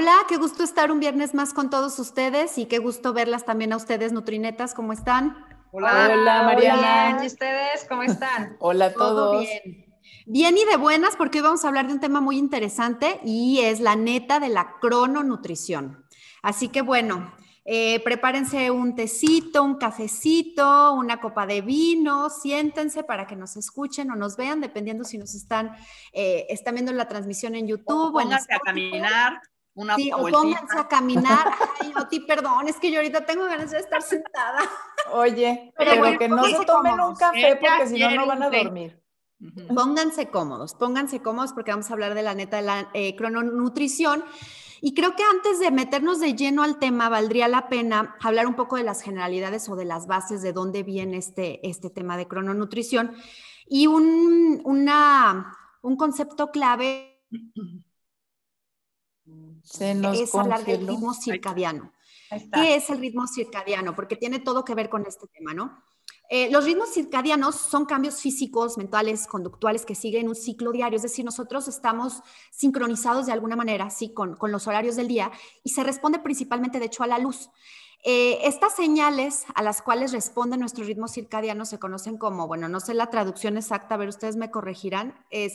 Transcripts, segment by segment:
Hola, qué gusto estar un viernes más con todos ustedes y qué gusto verlas también a ustedes, Nutrinetas, ¿cómo están? Hola, Hola Mariana. ¿Y ustedes cómo están? Hola a todos. bien. Bien y de buenas porque hoy vamos a hablar de un tema muy interesante y es la neta de la crononutrición. Así que bueno, eh, prepárense un tecito, un cafecito, una copa de vino, siéntense para que nos escuchen o nos vean, dependiendo si nos están, eh, están viendo la transmisión en YouTube. O pónganse a caminar. Una sí, o pónganse a caminar. Ay, Oti, perdón, es que yo ahorita tengo ganas de estar sentada. Oye, pero, que no se tomen un café porque si no, no van a dormir. Pónganse cómodos, pónganse cómodos porque vamos a hablar de la neta de la eh, crononutrición. Y creo que antes de meternos de lleno al tema, valdría la pena hablar un poco de las generalidades o de las bases de dónde viene este, este tema de crononutrición y un, una, un concepto clave es hablar del ritmo circadiano. ¿Qué es el ritmo circadiano? Porque tiene todo que ver con este tema, ¿no? Eh, los ritmos circadianos son cambios físicos, mentales, conductuales que siguen un ciclo diario, es decir, nosotros estamos sincronizados de alguna manera, sí, con, con los horarios del día y se responde principalmente, de hecho, a la luz. Eh, estas señales a las cuales responde nuestro ritmo circadiano se conocen como, bueno, no sé la traducción exacta, a ver, ustedes me corregirán, eh,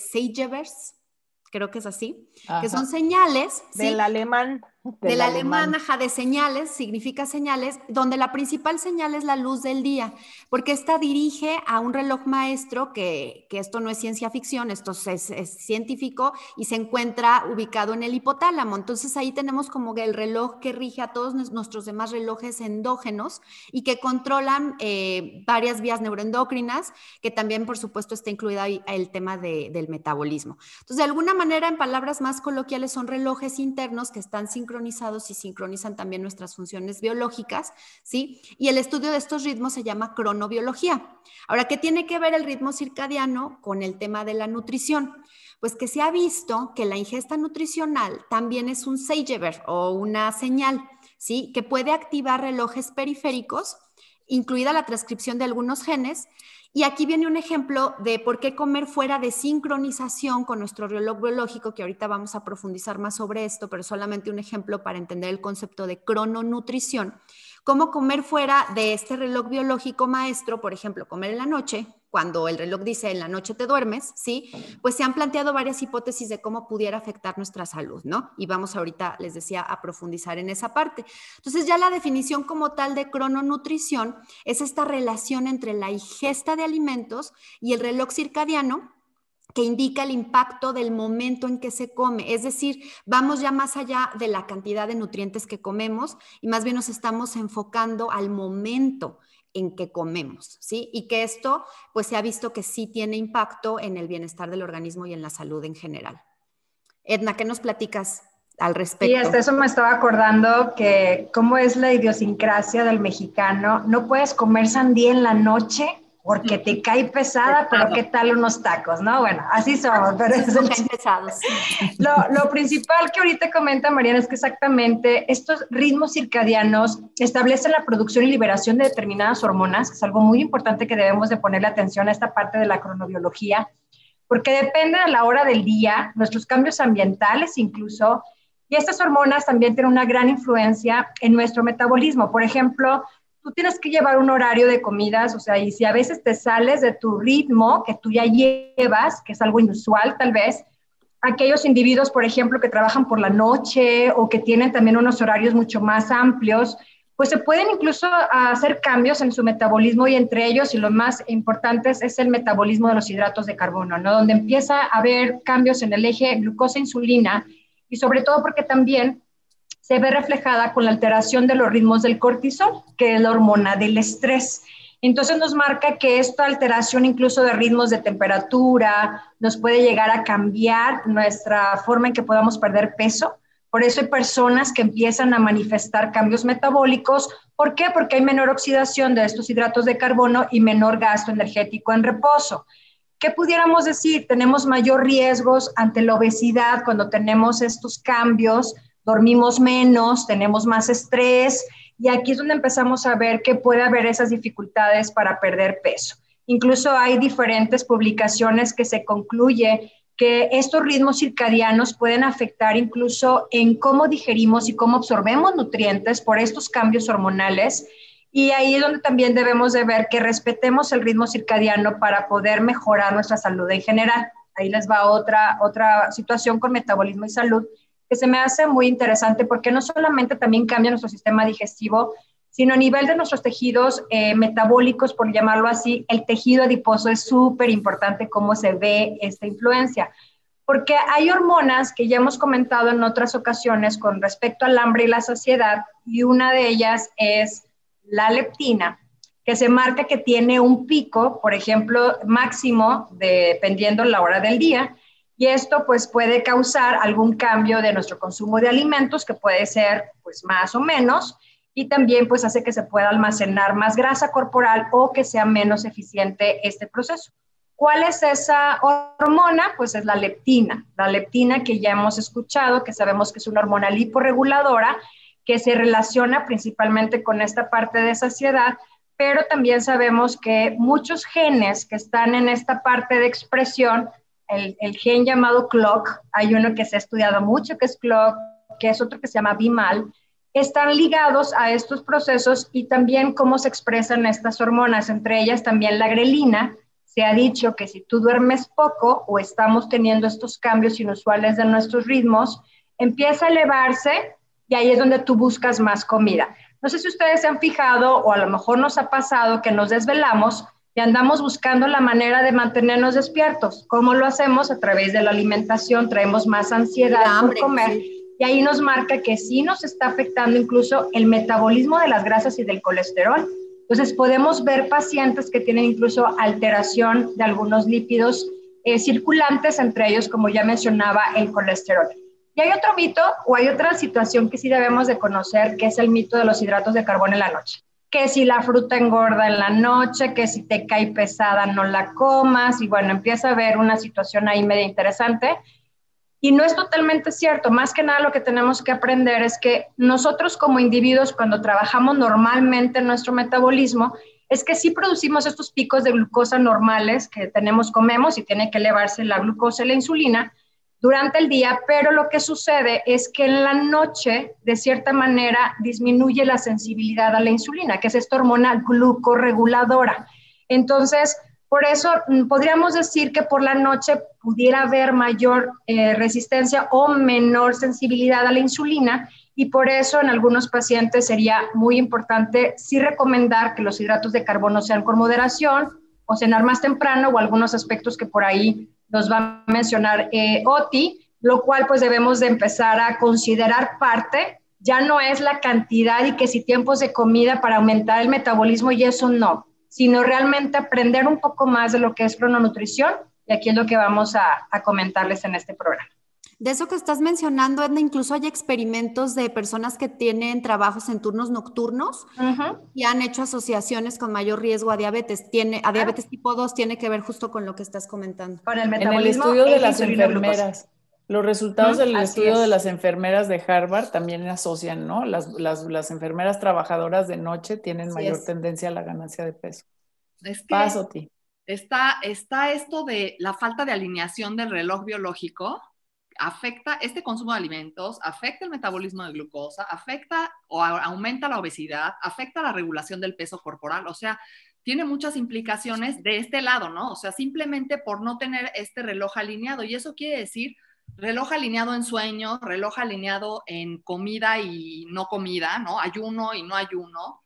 creo que es así, que son señales. Del alemán. Del, alemán, ajá, de señales, significa señales, donde la principal señal es la luz del día, porque esta dirige a un reloj maestro, que, que esto no es ciencia ficción, esto es, científico y se encuentra ubicado en el hipotálamo. Entonces ahí tenemos como que el reloj que rige a todos nuestros demás relojes endógenos y que controlan eh, varias vías neuroendocrinas, que también por supuesto está incluida el tema del metabolismo. Entonces, de alguna manera, en palabras más coloquiales, son relojes internos que están sincronizados sincronizados y sincronizan también nuestras funciones biológicas, ¿sí? Y el estudio de estos ritmos se llama cronobiología. Ahora, ¿qué tiene que ver el ritmo circadiano con el tema de la nutrición? Pues que se ha visto que la ingesta nutricional también es un Seigeber o una señal, ¿sí? Que puede activar relojes periféricos, incluida la transcripción de algunos genes, y aquí viene un ejemplo de por qué comer fuera de sincronización con nuestro reloj biológico, que ahorita vamos a profundizar más sobre esto, pero solamente un ejemplo para entender el concepto de crononutrición. Cómo comer fuera de este reloj biológico maestro, por ejemplo, comer en la noche, cuando el reloj dice en la noche te duermes, ¿sí? Pues se han planteado varias hipótesis de cómo pudiera afectar nuestra salud, ¿no? Y vamos ahorita, les decía, a profundizar en esa parte. Entonces ya la definición como tal de crononutrición es esta relación entre la ingesta de alimentos y el reloj circadiano, que indica el impacto del momento en que se come. Es decir, vamos ya más allá de la cantidad de nutrientes que comemos y más bien nos estamos enfocando al momento en que comemos, ¿sí? Y que esto, pues se ha visto que sí tiene impacto en el bienestar del organismo y en la salud en general. Edna, ¿qué nos platicas al respecto? Sí, hasta eso me estaba acordando que cómo es la idiosincrasia del mexicano. No puedes comer sandía en la noche porque te cae pesada, pero ¿qué tal unos tacos? ¿No? Bueno, así somos. Pero es pesados. Lo, lo, principal que ahorita comenta Mariana es que exactamente estos ritmos circadianos establecen la producción y liberación de determinadas hormonas, que es algo muy importante que debemos de ponerle atención a esta parte de la cronobiología, porque depende de la hora del día, nuestros cambios ambientales incluso, y estas hormonas también tienen una gran influencia en nuestro metabolismo. Por ejemplo, tú tienes que llevar un horario de comidas, o sea, y si a veces te sales de tu ritmo que tú ya llevas, que es algo inusual tal vez, aquellos individuos, por ejemplo, que trabajan por la noche o que tienen también unos horarios mucho más amplios, pues se pueden incluso hacer cambios en su metabolismo y entre ellos, y lo más importante es el metabolismo de los hidratos de carbono, ¿no? Donde empieza a haber cambios en el eje glucosa-insulina y sobre todo porque también se ve reflejada con la alteración de los ritmos del cortisol, que es la hormona del estrés. Entonces nos marca que esta alteración incluso de ritmos de temperatura nos puede llegar a cambiar nuestra forma en que podamos perder peso. Por eso hay personas que empiezan a manifestar cambios metabólicos. ¿Por qué? Porque hay menor oxidación de estos hidratos de carbono y menor gasto energético en reposo. ¿Qué pudiéramos decir? Tenemos mayor riesgos ante la obesidad cuando tenemos estos cambios dormimos menos, tenemos más estrés y aquí es donde empezamos a ver que puede haber esas dificultades para perder peso. Incluso hay diferentes publicaciones que se concluye que estos ritmos circadianos pueden afectar incluso en cómo digerimos y cómo absorbemos nutrientes por estos cambios hormonales. Y ahí es donde también debemos de ver que respetemos el ritmo circadiano para poder mejorar nuestra salud en general. Ahí les va otra, otra situación con metabolismo y salud que se me hace muy interesante porque no solamente también cambia nuestro sistema digestivo, sino a nivel de nuestros tejidos eh, metabólicos, por llamarlo así, el tejido adiposo es súper importante cómo se ve esta influencia. Porque hay hormonas que ya hemos comentado en otras ocasiones con respecto al hambre y la saciedad, y una de ellas es la leptina, que se marca que tiene un pico, por ejemplo, máximo, dependiendo la hora del día, y esto pues puede causar algún cambio de nuestro consumo de alimentos, que puede ser pues más o menos, y también pues hace que se pueda almacenar más grasa corporal o que sea menos eficiente este proceso. ¿Cuál es esa hormona? Pues es la leptina. La leptina que ya hemos escuchado, que sabemos que es una hormona liporeguladora, que se relaciona principalmente con esta parte de saciedad, pero también sabemos que muchos genes que están en esta parte de expresión, el, gen llamado clock, hay uno que se ha estudiado mucho que es clock, que es otro que se llama bimal, están ligados a estos procesos y también cómo se expresan estas hormonas, entre ellas también la grelina. Se ha dicho que si tú duermes poco o estamos teniendo estos cambios inusuales de nuestros ritmos, empieza a elevarse y ahí es donde tú buscas más comida. No sé si ustedes se han fijado o a lo mejor nos ha pasado que nos desvelamos y andamos buscando la manera de mantenernos despiertos. ¿Cómo lo hacemos? A través de la alimentación, traemos más ansiedad por comer y ahí nos marca que sí nos está afectando incluso el metabolismo de las grasas y del colesterol. Entonces podemos ver pacientes que tienen incluso alteración de algunos lípidos eh, circulantes, entre ellos, como ya mencionaba, el colesterol. Y hay otro mito o hay otra situación que sí debemos de conocer, que es el mito de los hidratos de carbono en la noche. Que si la fruta engorda en la noche, que si te cae pesada no la comas, y bueno, empieza a haber una situación ahí media interesante y no es totalmente cierto. Más que nada lo que tenemos que aprender es que nosotros como individuos, cuando trabajamos normalmente en nuestro metabolismo, es que sí producimos estos picos de glucosa normales que tenemos, comemos y tiene que elevarse la glucosa y la insulina durante el día, pero lo que sucede es que en la noche, de cierta manera, disminuye la sensibilidad a la insulina, que es esta hormona glucorreguladora. Entonces, por eso mm, podríamos decir que por la noche pudiera haber mayor eh, resistencia o menor sensibilidad a la insulina y por eso en algunos pacientes sería muy importante sí recomendar que los hidratos de carbono sean con moderación o cenar más temprano o algunos aspectos que por ahí nos va a mencionar eh, Oti, lo cual pues debemos de empezar a considerar parte, ya no es la cantidad y que si tiempos de comida para aumentar el metabolismo y eso no, sino realmente aprender un poco más de lo que es crononutrición y aquí es lo que vamos a, comentarles en este programa. De eso que estás mencionando, Edna, incluso hay experimentos de personas que tienen trabajos en turnos nocturnos y han hecho asociaciones con mayor riesgo a diabetes. Tiene, a diabetes tipo 2 tiene que ver justo con lo que estás comentando. Con el metabolismo. En el estudio de las enfermeras. Los resultados del estudio de las enfermeras de Harvard también asocian, ¿no? Las, las, las enfermeras trabajadoras de noche tienen mayor tendencia a la ganancia de peso. Es que Está, está esto de la falta de alineación del reloj biológico, afecta este consumo de alimentos, afecta el metabolismo de glucosa, afecta o aumenta la obesidad, afecta la regulación del peso corporal, o sea, tiene muchas implicaciones de este lado, ¿no? O sea, simplemente por no tener este reloj alineado. Y eso quiere decir reloj alineado en sueño, reloj alineado en comida y no comida, ¿no? Ayuno y no ayuno,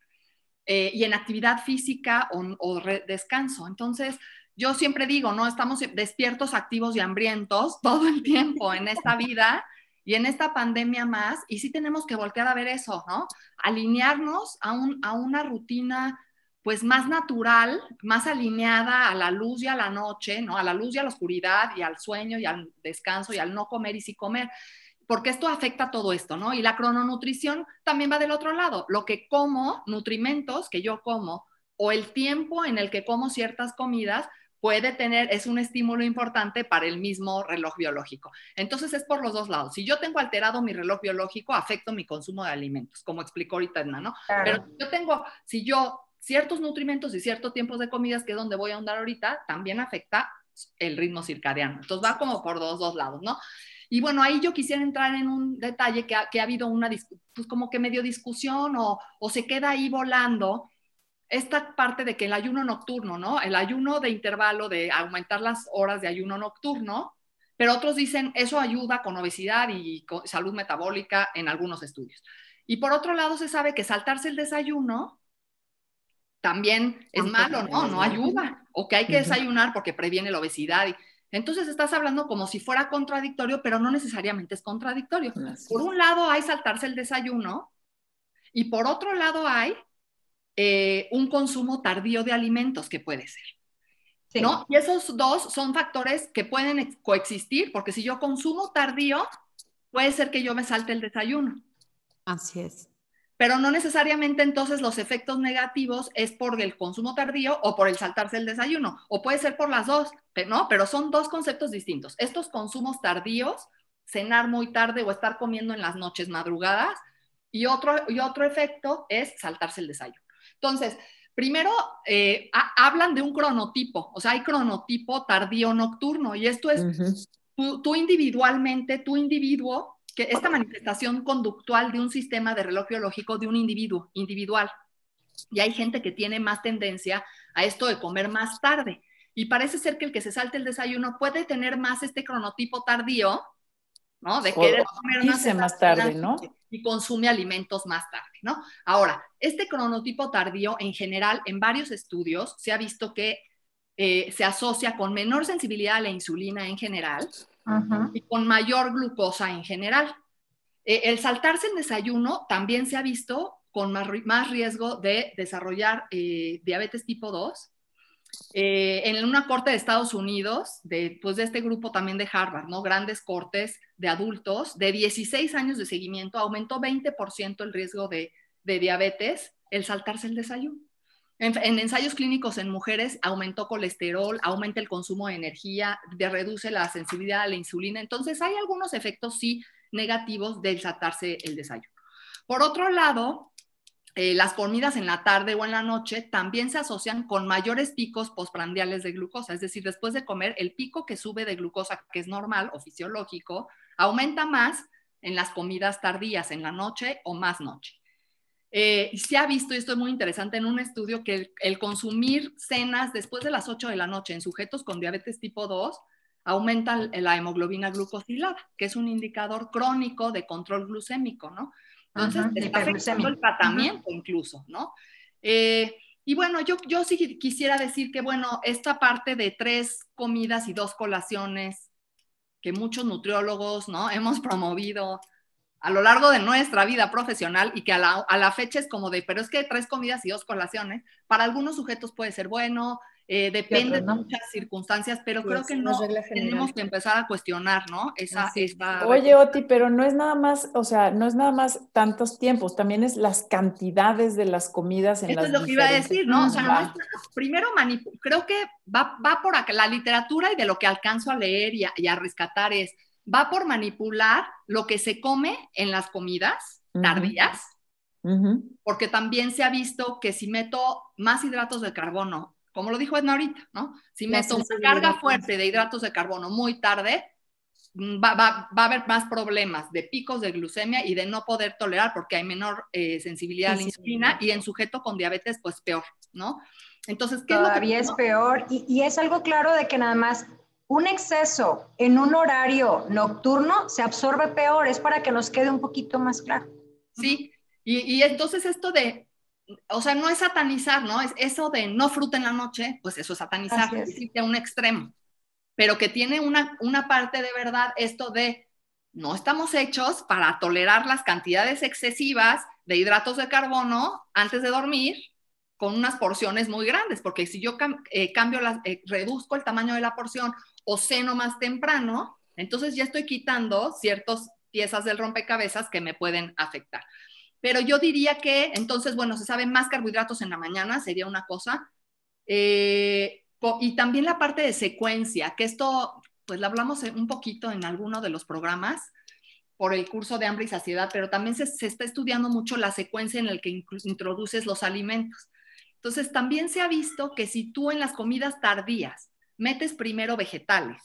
eh, y en actividad física o, descanso. Entonces, yo siempre digo, ¿no? Estamos despiertos, activos y hambrientos todo el tiempo en esta vida y en esta pandemia más, y sí tenemos que voltear a ver eso, ¿no? Alinearnos a, un, a una rutina pues más natural, más alineada a la luz y a la noche, ¿no? A la luz y a la oscuridad y al sueño y al descanso y al no comer y sí comer, porque esto afecta todo esto, ¿no? Y la crononutrición también va del otro lado, lo que como, nutrimentos que yo como o el tiempo en el que como ciertas comidas puede tener, es un estímulo importante para el mismo reloj biológico. Entonces es por los dos lados. Si yo tengo alterado mi reloj biológico, afecto mi consumo de alimentos, como explicó ahorita Edna, ¿no? Pero yo tengo, si yo ciertos nutrimentos y ciertos tiempos de comidas, que es donde voy a ahondar ahorita, también afecta el ritmo circadiano. Entonces va como por dos, dos lados, ¿no? Y bueno, ahí yo quisiera entrar en un detalle que ha, que ha habido una, pues como que medio discusión o, o se queda ahí volando esta parte de que el ayuno nocturno, ¿no? El ayuno de intervalo, de aumentar las horas de ayuno nocturno, pero otros dicen eso ayuda con obesidad y con salud metabólica en algunos estudios. Y por otro lado, se sabe que saltarse el desayuno también es malo, ¿no? No ayuda. O que hay que desayunar porque previene la obesidad. Entonces estás hablando como si fuera contradictorio, pero no necesariamente es contradictorio. Por un lado hay saltarse el desayuno y por otro lado hay eh, un consumo tardío de alimentos que puede ser. ¿no? Y esos dos son factores que pueden coexistir, porque si yo consumo tardío, puede ser que yo me salte el desayuno. Así es. Pero no necesariamente entonces los efectos negativos es por el consumo tardío o por el saltarse el desayuno, o puede ser por las dos, ¿no? Pero son dos conceptos distintos. Estos consumos tardíos, cenar muy tarde o estar comiendo en las noches madrugadas, y otro, y otro efecto es saltarse el desayuno. Entonces, primero eh, hablan de un cronotipo, o sea, hay cronotipo tardío nocturno, y esto es tú, individualmente, tu individuo, que esta manifestación conductual de un sistema de reloj biológico de un individuo individual. Y hay gente que tiene más tendencia a esto de comer más tarde. Y parece ser que el que se salte el desayuno puede tener más este cronotipo tardío, ¿no? De querer comer más, más tarde, ¿no? Y consume alimentos más tarde, ¿no? Ahora, este cronotipo tardío, en general, en varios estudios, se ha visto que eh, se asocia con menor sensibilidad a la insulina en general y con mayor glucosa en general. Eh, el saltarse el desayuno también se ha visto con más, más riesgo de desarrollar eh, diabetes tipo 2 eh, en una corte de Estados Unidos, de, pues de este grupo también de Harvard, ¿no? Grandes cortes de adultos, de 16 años de seguimiento, aumentó 20% el riesgo de, diabetes el saltarse el desayuno. En, ensayos clínicos en mujeres aumentó colesterol, aumenta el consumo de energía, reduce la sensibilidad a la insulina. Entonces hay algunos efectos sí negativos del saltarse el desayuno. Por otro lado, eh, las comidas en la tarde o en la noche también se asocian con mayores picos postprandiales de glucosa, es decir, después de comer, el pico que sube de glucosa, que es normal o fisiológico, aumenta más en las comidas tardías, en la noche o más noche. Eh, se ha visto, y esto es muy interesante, en un estudio que el, el, consumir cenas después de las 8 de la noche en sujetos con diabetes tipo 2 aumenta la hemoglobina glucosilada, que es un indicador crónico de control glucémico, ¿no? Entonces, está afectando el tratamiento incluso, ¿no? Eh, y bueno, yo, yo sí quisiera decir que, bueno, esta parte de tres comidas y dos colaciones que muchos nutriólogos, ¿no? Hemos promovido a lo largo de nuestra vida profesional y que a la, a la fecha es como de, pero es que tres comidas y dos colaciones, para algunos sujetos puede ser bueno, eh, depende de muchas circunstancias, pero creo que no tenemos que empezar a cuestionar, ¿no? Esa, Oye, Oti, pero no es nada más, o sea, no es nada más tantos tiempos, también es las cantidades de las comidas en Esto las es lo que iba a decir, ¿no? O sea, primero creo que va, va por acá, la literatura y de lo que alcanzo a leer y a, y a rescatar es, va por manipular lo que se come en las comidas tardías, porque también se ha visto que si meto más hidratos de carbono como lo dijo Edna ahorita, ¿no? Si meto una carga fuerte de hidratos de carbono muy tarde, mm, va, va, va, a haber más problemas de picos de glucemia y de no poder tolerar porque hay menor eh, sensibilidad a la insulina y en sujeto con diabetes, pues peor, ¿no? Entonces, ¿qué Todavía es, peor y, y es algo claro de que nada más un exceso en un horario nocturno se absorbe peor, es para que nos quede un poquito más claro. Sí, y, y entonces esto de o sea, no es satanizar, ¿no? Es eso de no fruta en la noche, pues eso es satanizar, es. a un extremo, pero que tiene una, una parte de verdad esto de no estamos hechos para tolerar las cantidades excesivas de hidratos de carbono antes de dormir con unas porciones muy grandes, porque si yo eh, cambio, la, eh, reduzco el tamaño de la porción o ceno más temprano, entonces ya estoy quitando ciertas piezas del rompecabezas que me pueden afectar. Pero yo diría que entonces, bueno, se saben más carbohidratos en la mañana, sería una cosa. Eh, y también la parte de secuencia, que esto, pues lo hablamos un poquito en alguno de los programas por el curso de hambre y saciedad, pero también se, se está estudiando mucho la secuencia en la que introduces los alimentos. Entonces, también se ha visto que si tú en las comidas tardías metes primero vegetales,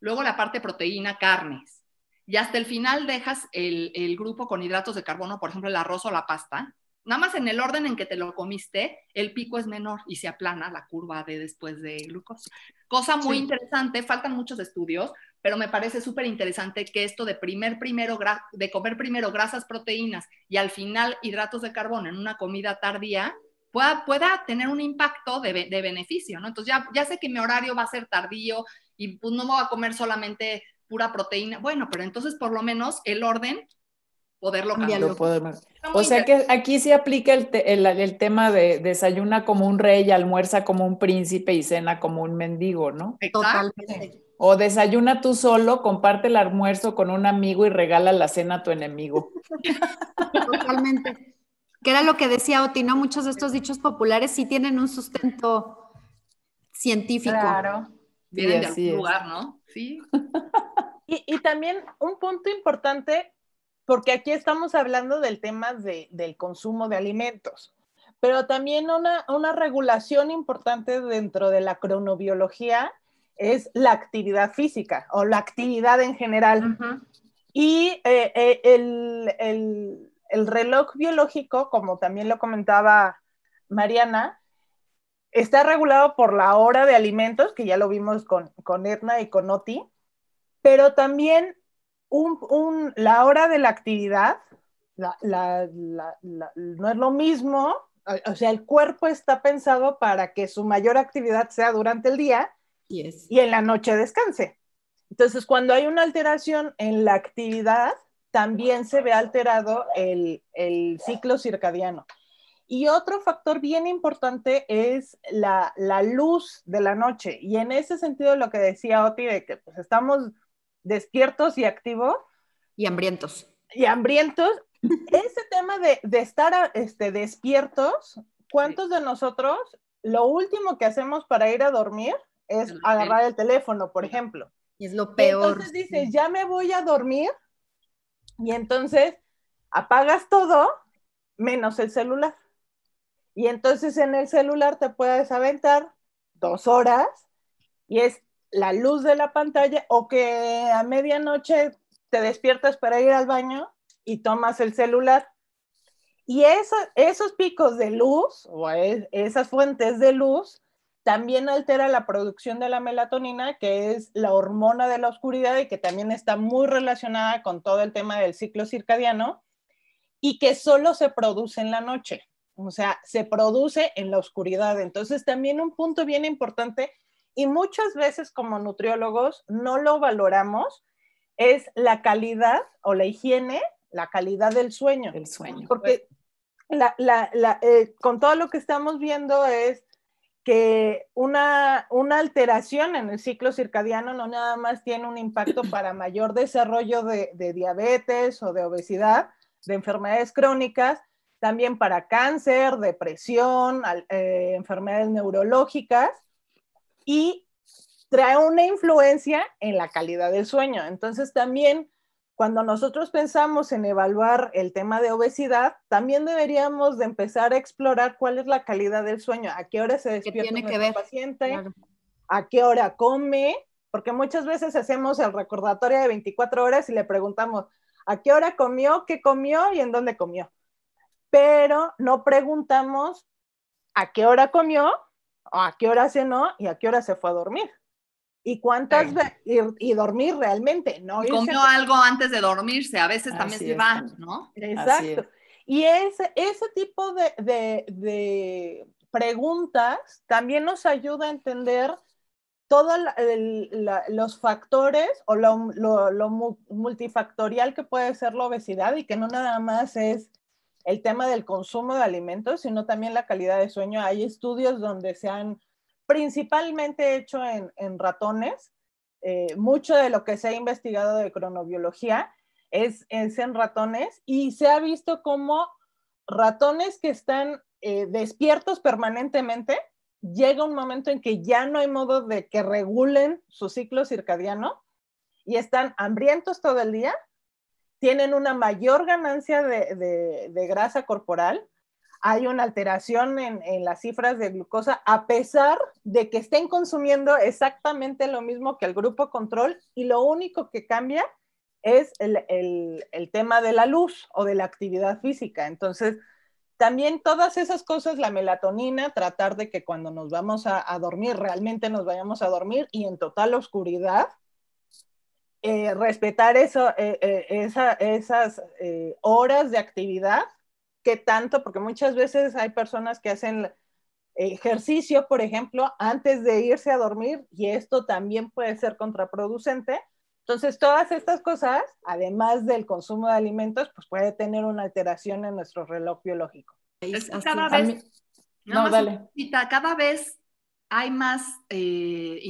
luego la parte proteína, carnes, y hasta el final dejas el, el grupo con hidratos de carbono, por ejemplo, el arroz o la pasta, nada más en el orden en que te lo comiste, el pico es menor y se aplana la curva de después de glucosa. Cosa muy interesante, faltan muchos estudios, pero me parece súper interesante que esto de, primer, primero, de comer primero grasas, proteínas y al final hidratos de carbono en una comida tardía pueda, pueda tener un impacto de, de beneficio, ¿no? Entonces ya, ya sé que mi horario va a ser tardío y pues no me voy a comer solamente pura proteína. Bueno, pero entonces por lo menos el orden poderlo cambiar. O sea que aquí sí aplica el, el, tema de desayuna como un rey, almuerza como un príncipe y cena como un mendigo, ¿no? Totalmente. O desayuna tú solo, comparte el almuerzo con un amigo y regala la cena a tu enemigo. Totalmente. Que era lo que decía Oti, ¿no? Muchos de estos dichos populares sí tienen un sustento científico. Claro. Vienen de algún lugar, ¿no? Sí. Y, y, también un punto importante porque aquí estamos hablando del tema de, del consumo de alimentos, pero también una, una, regulación importante dentro de la cronobiología es la actividad física o la actividad en general. Y eh, eh, el, el, el, reloj biológico, como también lo comentaba Mariana, está regulado por la hora de alimentos, que ya lo vimos con, con Edna y con Oti, pero también la hora de la actividad no es lo mismo, o sea, el cuerpo está pensado para que su mayor actividad sea durante el día y en la noche descanse. Entonces, cuando hay una alteración en la actividad, también se ve alterado el, ciclo circadiano. Y otro factor bien importante es la, luz de la noche. Y en ese sentido, lo que decía Oti, de que pues, estamos despiertos y activos. Y hambrientos. Y hambrientos. Ese tema de, estar este, despiertos, ¿cuántos de nosotros lo último que hacemos para ir a dormir es agarrar el teléfono, por ejemplo? Y es lo peor. entonces dices, ya me voy a dormir. Y entonces apagas todo menos el celular. Y entonces en el celular te puedes aventar dos horas y es la luz de la pantalla o que a medianoche te despiertas para ir al baño y tomas el celular. Y esos picos de luz o esas fuentes de luz también altera la producción de la melatonina, que es la hormona de la oscuridad y que también está muy relacionada con todo el tema del ciclo circadiano y que solo se produce en la noche, o sea, se produce en la oscuridad. Entonces, también un punto bien importante y muchas veces como nutriólogos no lo valoramos, es la calidad o la higiene, la calidad del sueño. El sueño. Porque eh, con todo lo que estamos viendo es que una, una, alteración en el ciclo circadiano no nada más tiene un impacto para mayor desarrollo de, diabetes o de obesidad, de enfermedades crónicas, también para cáncer, depresión, eh, enfermedades neurológicas y trae una influencia en la calidad del sueño. Entonces también cuando nosotros pensamos en evaluar el tema de obesidad, también deberíamos de empezar a explorar cuál es la calidad del sueño, a qué hora se despierta el paciente, a qué hora come, porque muchas veces hacemos el recordatorio de 24 horas y le preguntamos a qué hora comió, qué comió y en dónde comió. Pero no preguntamos a qué hora comió a qué hora cenó y a qué hora se fue a dormir. Y cuántas y, y, dormir realmente, ¿no? comió algo antes de dormirse, a veces también se va, ¿no? Exacto. Y ese, ese tipo de, de, preguntas también nos ayuda a entender todos los factores o lo, lo, lo, multifactorial que puede ser la obesidad y que no nada más es el tema del consumo de alimentos, sino también la calidad de sueño. Hay estudios donde se han principalmente hecho en, ratones. Eh, mucho de lo que se ha investigado de cronobiología es, en ratones y se ha visto como ratones que están eh, despiertos permanentemente, llega un momento en que ya no hay modo de que regulen su ciclo circadiano y están hambrientos todo el día tienen una mayor ganancia de, grasa corporal, hay una alteración en, en, las cifras de glucosa a pesar de que estén consumiendo exactamente lo mismo que el grupo control y lo único que cambia es el, el, el tema de la luz o de la actividad física. Entonces, también todas esas cosas, la melatonina, tratar de que cuando nos vamos a, a dormir, realmente nos vayamos a dormir y en total oscuridad, eh, respetar eso, eh, eh, esa, esas horas de actividad que tanto, porque muchas veces hay personas que hacen ejercicio, por ejemplo, antes de irse a dormir y esto también puede ser contraproducente. Entonces, todas estas cosas, además del consumo de alimentos, pues puede tener una alteración en nuestro reloj biológico. cada vez, no, dale. cada vez hay más eh,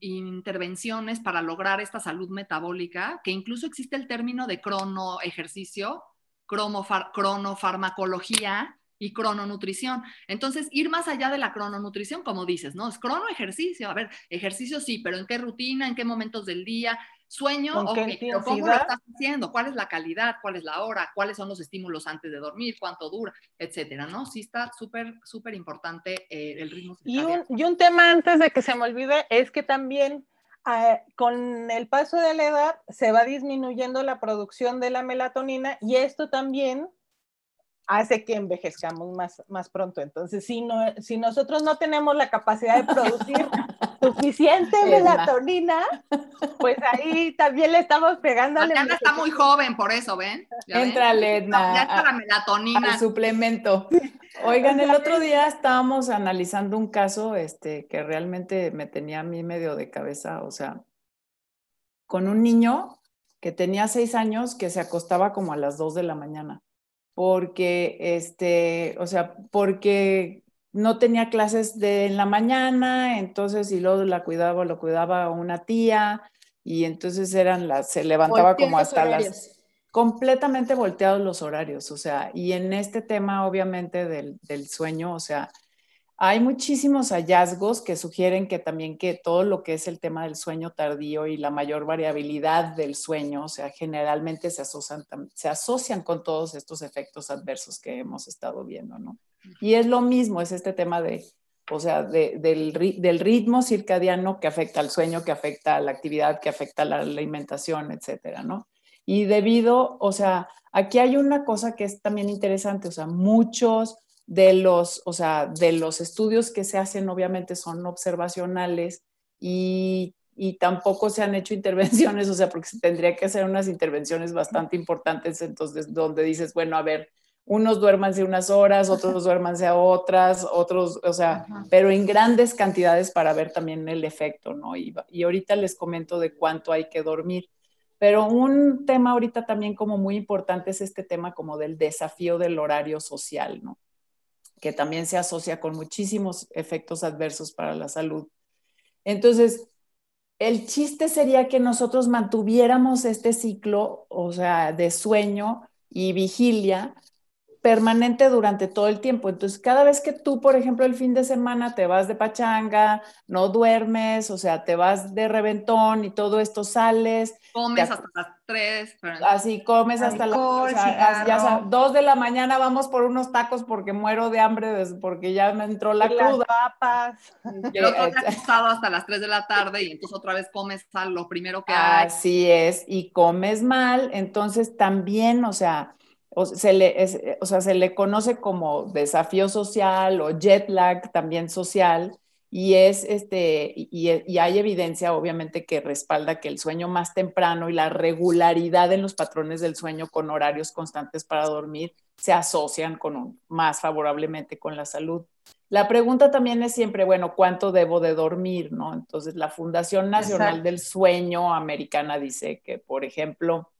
intervenciones para lograr esta salud metabólica, que incluso existe el término de crono ejercicio, cronofarmacología y crononutrición. Entonces, ir más allá de la crononutrición, como dices, ¿no? Es crono ejercicio. A ver, ejercicio sí, pero ¿en qué rutina? ¿En qué momentos del día? Sueño, ok, pero ¿cómo lo estás haciendo? ¿Cuál es la calidad? ¿Cuál es la hora? ¿Cuáles son los estímulos antes de dormir? ¿Cuánto dura? Etcétera, ¿no? Sí está súper, súper importante eh, el ritmo. Y un, y un, tema antes de que se me olvide es que también eh, con el paso de la edad se va disminuyendo la producción de la melatonina y esto también hace que envejezcamos más, más pronto. Entonces, si, no, si nosotros no tenemos la capacidad de producir suficiente melatonina, pues ahí también le estamos pegando. Ana está muy joven, por eso, ¿ven? Entra Edna. Ya está la melatonina. suplemento. Oigan, el otro día estábamos analizando un caso este, que realmente me tenía a mí medio de cabeza, o sea, con un niño que tenía seis años que se acostaba como a las dos de la mañana porque, este, o sea, porque no tenía clases de en la mañana, entonces, y luego la cuidaba, lo cuidaba una tía, y entonces eran las, se levantaba como hasta las completamente volteados los horarios, o sea, y en este tema obviamente del, del, sueño, o sea, hay muchísimos hallazgos que sugieren que también que todo lo que es el tema del sueño tardío y la mayor variabilidad del sueño, o sea, generalmente se asocian, se asocian con todos estos efectos adversos que hemos estado viendo, ¿no? Y es lo mismo, es este tema de, o sea, de, del, del, ritmo circadiano que afecta al sueño, que afecta a la actividad, que afecta a la alimentación, etcétera, ¿no? Y debido, o sea, aquí hay una cosa que es también interesante, o sea, muchos de los, o sea, de los estudios que se hacen obviamente son observacionales y, y, tampoco se han hecho intervenciones, o sea, porque se tendría que hacer unas intervenciones bastante importantes, entonces, donde dices, bueno, a ver, unos duérmanse unas horas, otros duérmanse a otras, otros, o sea, pero en grandes cantidades para ver también el efecto, ¿no? Y, y ahorita les comento de cuánto hay que dormir. Pero un tema ahorita también como muy importante es este tema como del desafío del horario social, ¿no? Que también se asocia con muchísimos efectos adversos para la salud. Entonces, el chiste sería que nosotros mantuviéramos este ciclo, o sea, de sueño y vigilia permanente durante todo el tiempo. Entonces, cada vez que tú, por ejemplo, el fin de semana te vas de pachanga, no duermes, o sea, te vas de reventón y todo esto sales. Comes hasta las 3. Así comes hasta las o dos de la mañana vamos por unos tacos porque muero de hambre, porque ya me entró la cruda. papas. Y el otro día estado hasta las 3 de la tarde y entonces otra vez comes lo primero que hay. Así es, y comes mal, entonces también, o sea, o se le, eh, o sea, se le conoce como desafío social o jet lag también social, y, es este, y, y, hay evidencia obviamente que respalda que el sueño más temprano y la regularidad en los patrones del sueño con horarios constantes para dormir se asocian con más favorablemente con la salud. La pregunta también es siempre, bueno, ¿cuánto debo de dormir? ¿no? Entonces, la Fundación Nacional del Sueño Americana dice que, por ejemplo,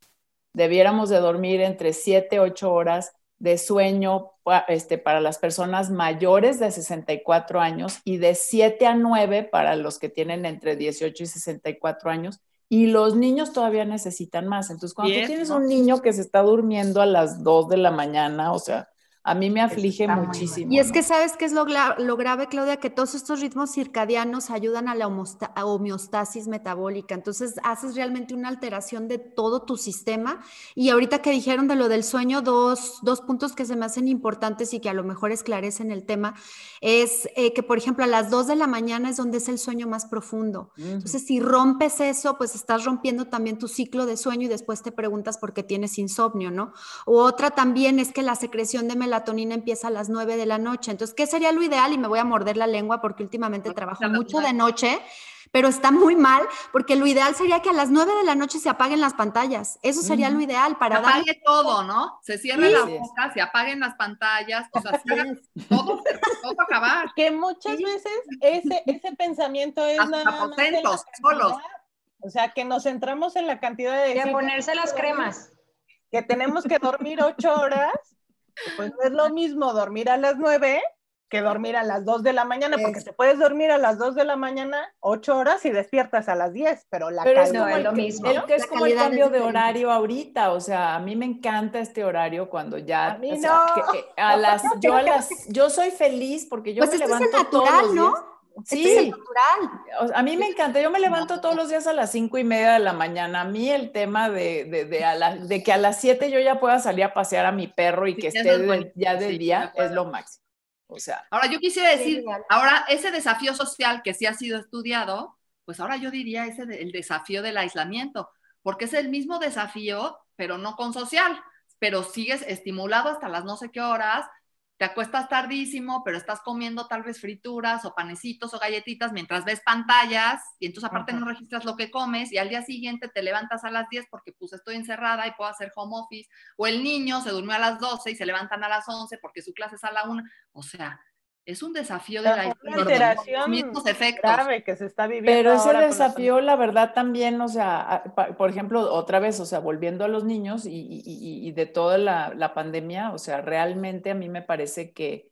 debiéramos de dormir entre 7, 8 horas de sueño este, para las personas mayores de 64 años y de 7 a 9 para los que tienen entre 18 y 64 años. Y los niños todavía necesitan más. Entonces, cuando tú tienes un niño que se está durmiendo a las 2 de la mañana, o sea, a mí me aflige muchísimo. Y es que sabes que es lo, lo, grave, Claudia, que todos estos ritmos circadianos ayudan a la homeostasis metabólica. Entonces haces realmente una alteración de todo tu sistema. Y ahorita que dijeron de lo del sueño, dos, dos puntos que se me hacen importantes y que a lo mejor esclarecen el tema, es eh, que, por ejemplo, a las 2 de la mañana es donde es el sueño más profundo. Entonces, si rompes eso, pues estás rompiendo también tu ciclo de sueño y después te preguntas por qué tienes insomnio, ¿no? O otra también es que la secreción de melatonina empieza a las 9 de la noche. Entonces, ¿qué sería lo ideal? Y me voy a morder la lengua porque últimamente trabajo mucho de noche pero está muy mal porque lo ideal sería que a las 9 de la noche se apaguen las pantallas. Eso sería lo ideal para se apague todo, ¿no? Se cierre la boca, se apaguen las pantallas, pues así todo, todo acabar. Que muchas veces ese, ese pensamiento es nada más solos. O sea, que nos centramos en la cantidad de... De ponerse las cremas. Que tenemos que dormir ocho horas, pues no es lo mismo dormir a las nueve que dormir a las 2 de la mañana, porque te puedes dormir a las 2 de la mañana 8 horas y despiertas a las 10, pero la pero calidad es, lo mismo. El, que es como el cambio de horario ahorita, o sea, a mí me encanta este horario cuando ya a mí no. a las yo a las yo soy feliz porque yo pues me este levanto es el natural, todos ¿no? Sí, este es el natural. a mí me encanta, yo me levanto todos los días a las cinco y media de la mañana. A mí el tema de, de, de, a la, de que a las 7 yo ya pueda salir a pasear a mi perro y que esté ya del día es lo máximo. O sea. Ahora yo quisiera decir, ahora ese desafío social que sí ha sido estudiado, pues ahora yo diría ese el desafío del aislamiento, porque es el mismo desafío, pero no con social, pero sigues estimulado hasta las no sé qué horas, te acuestas tardísimo, pero estás comiendo tal vez frituras o panecitos o galletitas mientras ves pantallas y entonces aparte no registras lo que comes y al día siguiente te levantas a las 10 porque pues estoy encerrada y puedo hacer home office o el niño se durmió a las 12 y se levantan a las 11 porque su clase es a la 1, o sea, es un desafío de la alteración grave que se está viviendo. Pero ese desafío, la verdad, también, o sea, por ejemplo, otra vez, o sea, volviendo a los niños y, de toda la, pandemia, o sea, realmente a mí me parece que,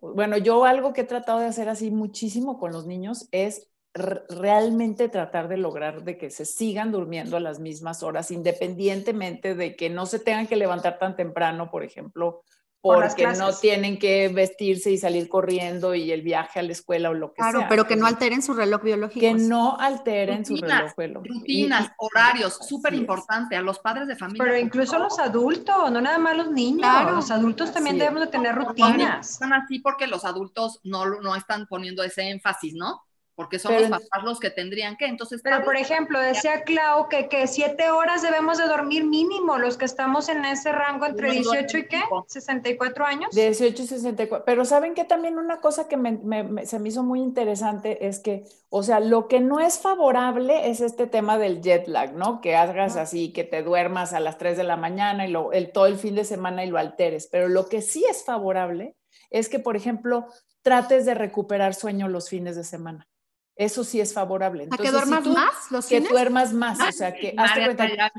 bueno, yo algo que he tratado de hacer así muchísimo con los niños es realmente tratar de lograr de que se sigan durmiendo a las mismas horas, independientemente de que no se tengan que levantar tan temprano, por ejemplo, porque no tienen que vestirse y salir corriendo y el viaje a la escuela o lo que sea. Claro, pero que no alteren su reloj biológico. Que no alteren su reloj biológico. Rutinas, horarios, súper importante a los padres de familia. Pero incluso los adultos, no nada más los niños, los adultos también debemos de tener rutinas. Están así porque los adultos no, no están poniendo ese énfasis, ¿no? Porque son los papás los que tendrían que. Entonces, pero por ejemplo, decía Clau que, que siete horas debemos de dormir mínimo los que estamos en ese rango entre 18 y qué, 64 años. 18 y 64. Pero saben que también una cosa que me, se me hizo muy interesante es que, o sea, lo que no es favorable es este tema del jet lag, ¿no? Que hagas así, que te duermas a las 3 de la mañana y lo, el, todo el fin de semana y lo alteres. Pero lo que sí es favorable es que, por ejemplo, trates de recuperar sueño los fines de semana. Eso sí es favorable. Entonces, ¿A que duermas más los Que duermas más, o sea, que hazte cuenta. Ya,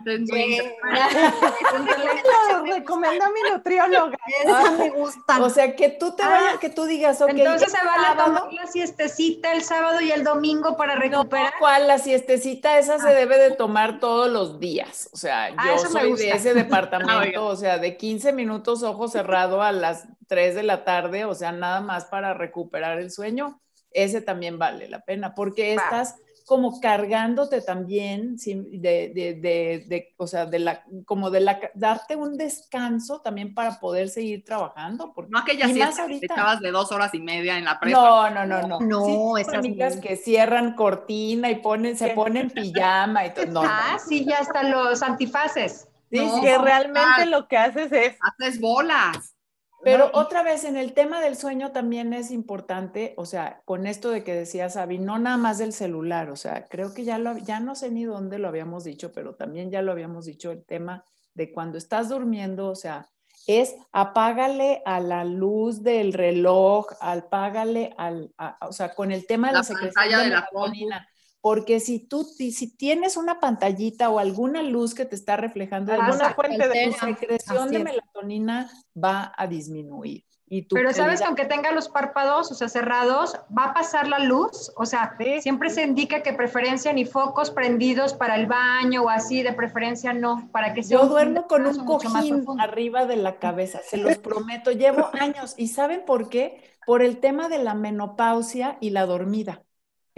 Lo recomienda mi nutrióloga. Eso me gusta. O sea, que tú te vayas, que tú digas, ok. Entonces se va a tomar la siestecita el sábado y el domingo para recuperar. No, ¿cuál? La siestecita esa se ah. debe de tomar todos los días. O sea, ah, yo soy de ese departamento, o sea, de 15 minutos ojo cerrado a las 3 de la tarde, o sea, nada más para recuperar el sueño ese también vale la pena, porque estás como cargándote también de, de, de, de, o sea, de la, como de la, darte un descanso también para poder seguir trabajando. Porque, no aquellas siestas ahorita, echabas de dos horas y media en la prepa. No, no, no, no. No, esas amigas que cierran cortina y ponen, se ponen pijama y todo. ah, sí, ya están los antifaces. Sí, que realmente lo que haces es... Haces bolas. Pero otra vez, en el tema del sueño también es importante, o sea, con esto de que decía Sabi, no nada más del celular, o sea, creo que ya, lo, ya no sé ni dónde lo habíamos dicho, pero también ya lo habíamos dicho, el tema de cuando estás durmiendo, o sea, es apágale a la luz del reloj, apágale al, o sea, con el tema de la, la secreción de, de la porque si tú si tienes una pantallita o alguna luz que te está reflejando alguna fuente de secreción de melatonina va a disminuir. Pero sabes que aunque tenga los párpados, o sea, cerrados, va a pasar la luz, o sea, siempre se indica que preferencia ni focos prendidos para el baño o así, de preferencia no, para que sea Yo duermo con un cojín arriba de la cabeza, se los prometo, llevo años y ¿saben por qué? Por el tema de la menopausia y la dormida.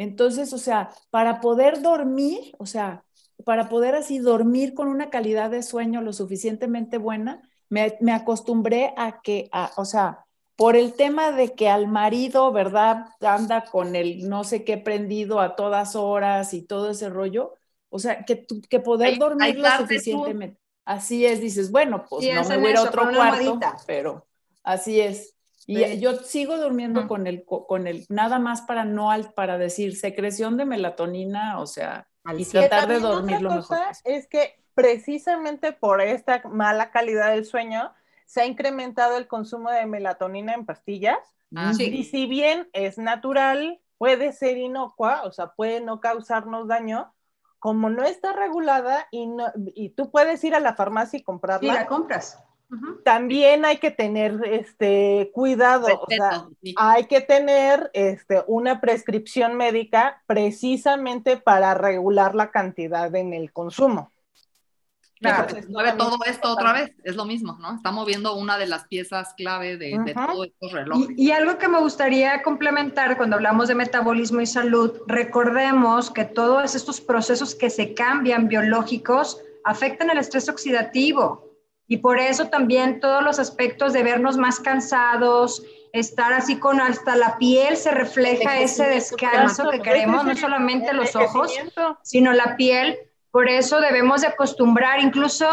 Entonces, o sea, para poder dormir, o sea, para poder así dormir con una calidad de sueño lo suficientemente buena, me, acostumbré a que, o sea, por el tema de que al marido, ¿verdad? Anda con el no sé qué prendido a todas horas y todo ese rollo. O sea, que, que poder dormir lo suficientemente. Así es, dices, bueno, pues no me voy a otro cuarto, pero así es. Y yo sigo durmiendo con el, con el, nada más para no, para decir secreción de melatonina, o sea, y tratar de dormir lo mejor. Es que precisamente por esta mala calidad del sueño, se ha incrementado el consumo de melatonina en pastillas. Ah, y si bien es natural, puede ser inocua, o sea, puede no causarnos daño, como no está regulada y, no, y tú puedes ir a la farmacia y comprarla. Y la compras. También hay que tener este cuidado, o sea, hay que tener este, una prescripción médica precisamente para regular la cantidad en el consumo. Claro, mueve todo esto otra vez, es lo mismo, ¿no? Está moviendo una de las piezas clave de, todos estos relojes. Y, y, algo que me gustaría complementar cuando hablamos de metabolismo y salud, recordemos que todos estos procesos que se cambian biológicos afectan el estrés oxidativo y por eso también todos los aspectos de vernos más cansados, estar así con hasta la piel se refleja ese descanso que queremos, no solamente los ojos, sino la piel por eso debemos de acostumbrar, incluso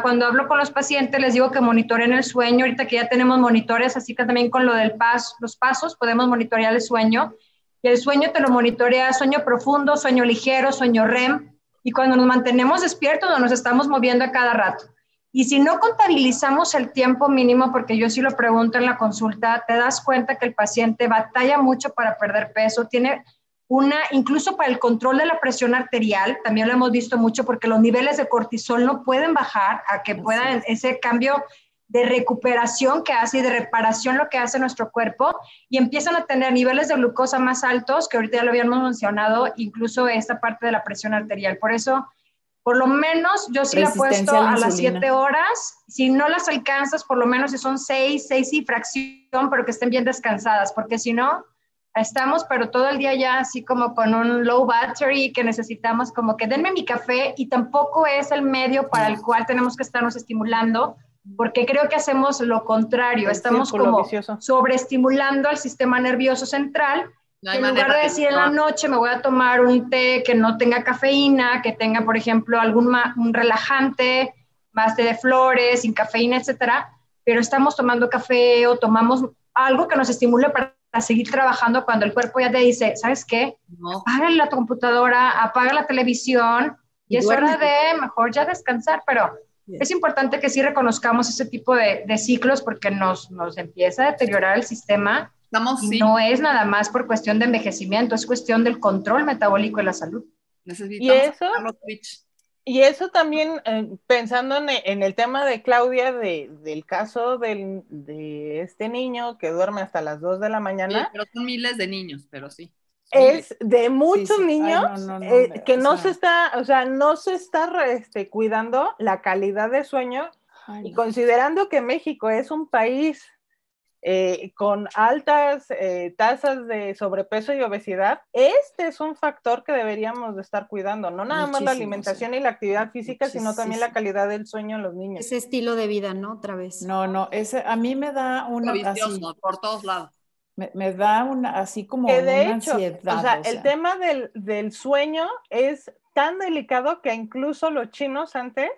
cuando hablo con los pacientes les digo que monitoreen el sueño, ahorita que ya tenemos monitores, así que también con lo del paso, los pasos podemos monitorear el sueño. Y el sueño te lo monitorea sueño profundo, sueño ligero, sueño REM. Y cuando nos mantenemos despiertos nos estamos moviendo a cada rato. Y si no contabilizamos el tiempo mínimo, porque yo sí lo pregunto en la consulta, te das cuenta que el paciente batalla mucho para perder peso, tiene una, incluso para el control de la presión arterial, también lo hemos visto mucho porque los niveles de cortisol no pueden bajar a que puedan ese cambio de recuperación que hace y de reparación lo que hace nuestro cuerpo y empiezan a tener niveles de glucosa más altos, que ahorita ya lo habíamos mencionado, incluso esta parte de la presión arterial. Por eso, por lo menos yo sí la he puesto a, las 7 horas. Si no las alcanzas, por lo menos si son 6, 6 y fracción, pero que estén bien descansadas, porque si no, estamos, pero todo el día ya así como con un low battery que necesitamos como que denme mi café y tampoco es el medio para el cual tenemos que estarnos estimulando, porque creo que hacemos lo contrario, estamos como sobreestimulando al sistema nervioso central. En lugar de decir en la noche me voy a tomar un té que no tenga cafeína, que tenga, por ejemplo, algún un relajante, más té de flores, sin cafeína, etcétera, pero estamos tomando café o tomamos algo que nos estimule para seguir trabajando cuando el cuerpo ya te dice, ¿sabes qué? Apaga la computadora, apaga la televisión y, es hora de mejor ya descansar, pero es importante que sí reconozcamos ese tipo de, ciclos porque nos, nos empieza a deteriorar el sistema. No es nada más por cuestión de envejecimiento, es cuestión del control metabólico de la salud. y eso, y eso también, eh, pensando en, el tema de Claudia, del caso de este niño que duerme hasta las 2 de la mañana. pero son miles de niños, pero sí. Es de muchos niños eh, que no se está, o sea, no se está este, cuidando la calidad de sueño y considerando que México es un país eh, con altas eh, tasas de sobrepeso y obesidad, este es un factor que deberíamos de estar cuidando, no nada más la alimentación y la actividad física, sino también la calidad del sueño en los niños. Ese estilo de vida, ¿no? Otra vez. No, no, ese a mí me da una... Así, por todos lados. Me, da una, así como que de hecho, ansiedad. O sea, el tema del, del sueño es tan delicado que incluso los chinos antes,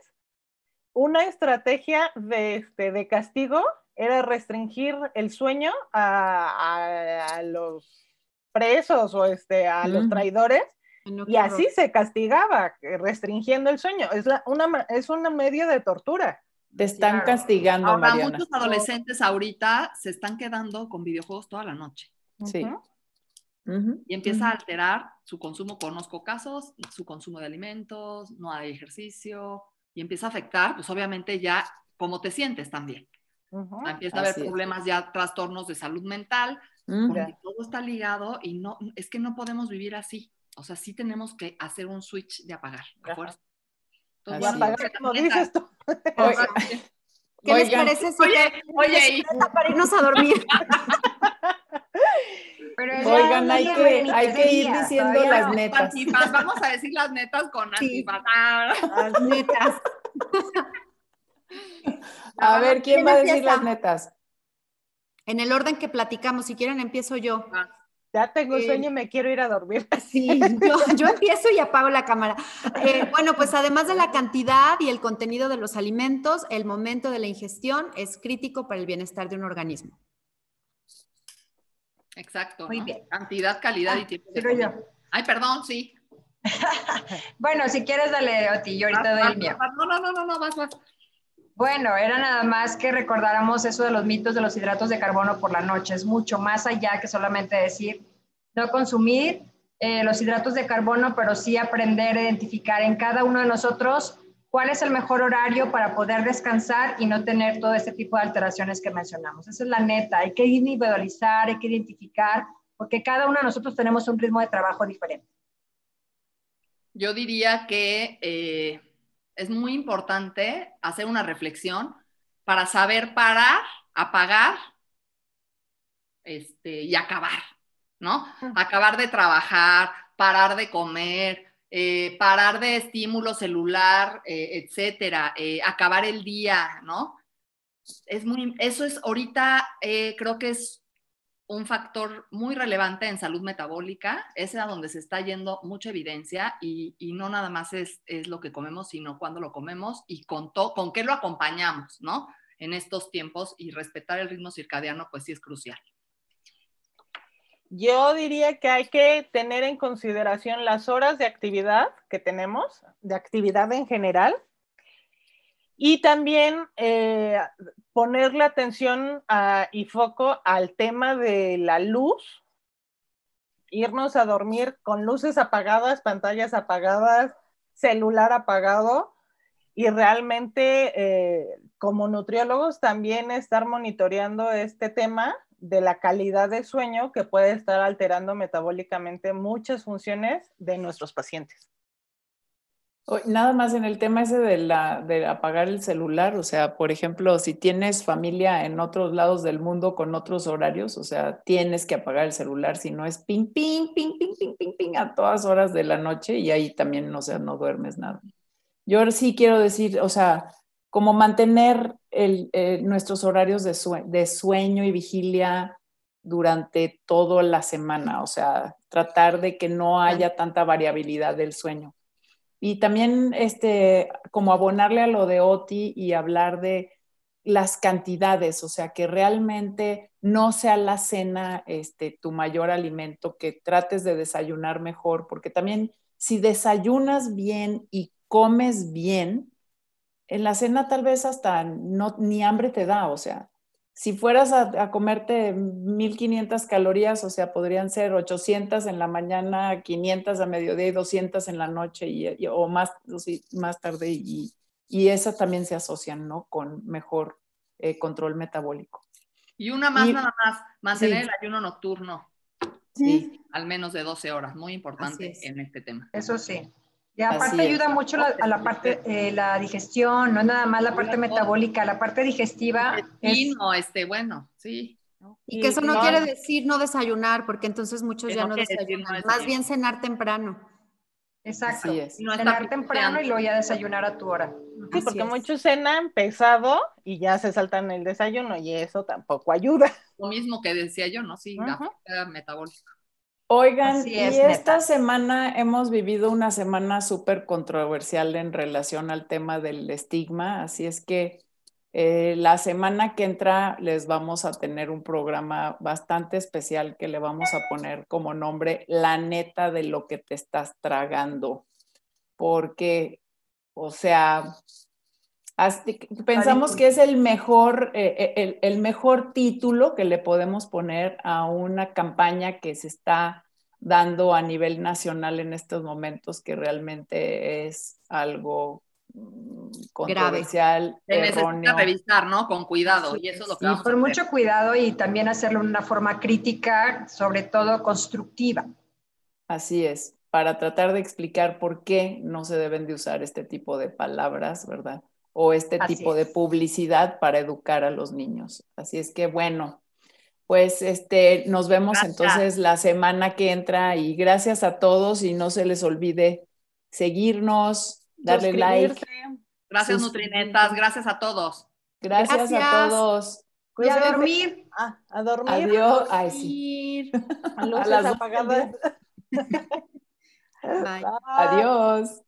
una estrategia de, este, de castigo era restringir el sueño a, los presos o este, a los traidores. y así se castigaba, restringiendo el sueño. Es, una, es una medio de tortura. Te están castigando, Ahora, muchos adolescentes ahorita se están quedando con videojuegos toda la noche. Sí. Y empieza a alterar su consumo, conozco casos, su consumo de alimentos, no hay ejercicio, y empieza a afectar, pues obviamente ya cómo te sientes también. Empieza a haber problemas ya, trastornos de salud mental, porque todo está ligado y no, es que no podemos vivir así. O sea, sí tenemos que hacer un switch de apagar, a fuerza. Entonces, apagar, como dices tú. ¿Qué les parece si oye, oye, para irnos a dormir? Oigan, hay que, hay que ir diciendo las netas. Vamos a decir las netas con sí. Las netas. A ver, ¿quién va a decir las netas? En el orden que platicamos, si quieren empiezo yo. Ah. Ya tengo sueño y me quiero ir a dormir. Sí, yo, empiezo y apago la cámara. Eh, bueno, pues además de la cantidad y el contenido de los alimentos, el momento de la ingestión es crítico para el bienestar de un organismo. Exacto. Muy bien. Cantidad, calidad y ah, tiempo. De yo. Ay, perdón, sí. bueno, si quieres, dale, Oti, yo ahorita doy el mío. No, no, no, no, no, vas, vas. Bueno, era nada más que recordáramos eso de los mitos de los hidratos de carbono por la noche. Es mucho más allá que solamente decir no consumir eh, los hidratos de carbono, pero sí aprender a identificar en cada uno de nosotros cuál es el mejor horario para poder descansar y no tener todo este tipo de alteraciones que mencionamos. Esa es la neta. Hay que individualizar, hay que identificar, porque cada uno de nosotros tenemos un ritmo de trabajo diferente. Yo diría que... Eh, es muy importante hacer una reflexión para saber parar, apagar este, y acabar, ¿no? Acabar de trabajar, parar de comer, eh, parar de estímulo celular, eh, etcétera, eh, acabar el día, ¿no? Es muy, eso es ahorita, creo que es un factor muy relevante en salud metabólica, es a donde se está yendo mucha evidencia y, no nada más es, lo que comemos, sino cuándo lo comemos y con, con qué lo acompañamos, ¿no? En estos tiempos y respetar el ritmo circadiano, pues sí es crucial. Yo diría que hay que tener en consideración las horas de actividad que tenemos, de actividad en general, y también eh, ponerle atención y foco al tema de la luz, irnos a dormir con luces apagadas, pantallas apagadas, celular apagado y realmente eh, como nutriólogos también estar monitoreando este tema de la calidad de sueño que puede estar alterando metabólicamente muchas funciones de nuestros pacientes. Nada más en el tema ese de, la, de apagar el celular, o sea, por ejemplo, si tienes familia en otros lados del mundo con otros horarios, o sea, tienes que apagar el celular, si no es ping, ping, ping, ping, ping, ping, ping a todas horas de la noche y ahí también, o sea, no duermes nada. Yo sí quiero decir, o sea, como mantener el, eh, nuestros horarios de, de sueño y vigilia durante toda la semana, o sea, tratar de que no haya tanta variabilidad del sueño y también este, como abonarle a lo de Oti y hablar de las cantidades, o sea, que realmente no sea la cena este, tu mayor alimento, que trates de desayunar mejor, porque también si desayunas bien y comes bien, en la cena tal vez hasta no, ni hambre te da, o sea, si fueras a, comerte 1500 calorías, o sea, podrían ser 800 en la mañana, 500 a mediodía y 200 en la noche y, o más, más tarde y, y esas también se asocian, ¿no? Con mejor eh, control metabólico. Y una más nada más, mantener el ayuno nocturno. Sí. Al menos de 12 horas, muy importante en este tema. Eso sí. Y aparte ayuda mucho a la parte, eh, la digestión, no nada más la parte metabólica, la parte digestiva. Es... No, este, bueno, sí. Y, que eso no, quiere decir no desayunar, porque entonces muchos ya no desayunan, más bien cenar temprano. Exacto, cenar temprano y luego ya desayunar a tu hora. Sí, porque muchos cenan pesado y ya se saltan el desayuno y eso tampoco ayuda. Lo mismo que decía yo, ¿no? Sí, uh metabólica. Oigan, y esta semana hemos vivido una semana súper controversial en relación al tema del estigma, así es que eh, la semana que entra les vamos a tener un programa bastante especial que le vamos a poner como nombre La neta de lo que te estás tragando, porque, o sea, pensamos que es el mejor, eh, eh, el, el, mejor título que le podemos poner a una campaña que se está dando a nivel nacional en estos momentos, que realmente es algo controversial, Se necesita revisar, ¿no? Con cuidado, y eso es lo que sí, con mucho cuidado y también hacerlo de una forma crítica, sobre todo constructiva. Así es, para tratar de explicar por qué no se deben de usar este tipo de palabras, ¿verdad? O este tipo de publicidad para educar a los niños. Así es que bueno, pues este, nos vemos entonces la semana que entra y gracias a todos y no se les olvide seguirnos, darle like. Gracias, Nutrinetas. Gracias a todos. Gracias, a todos. Y a dormir. Ah, a dormir. Adiós. Ay, sí. A luces apagadas. Adiós.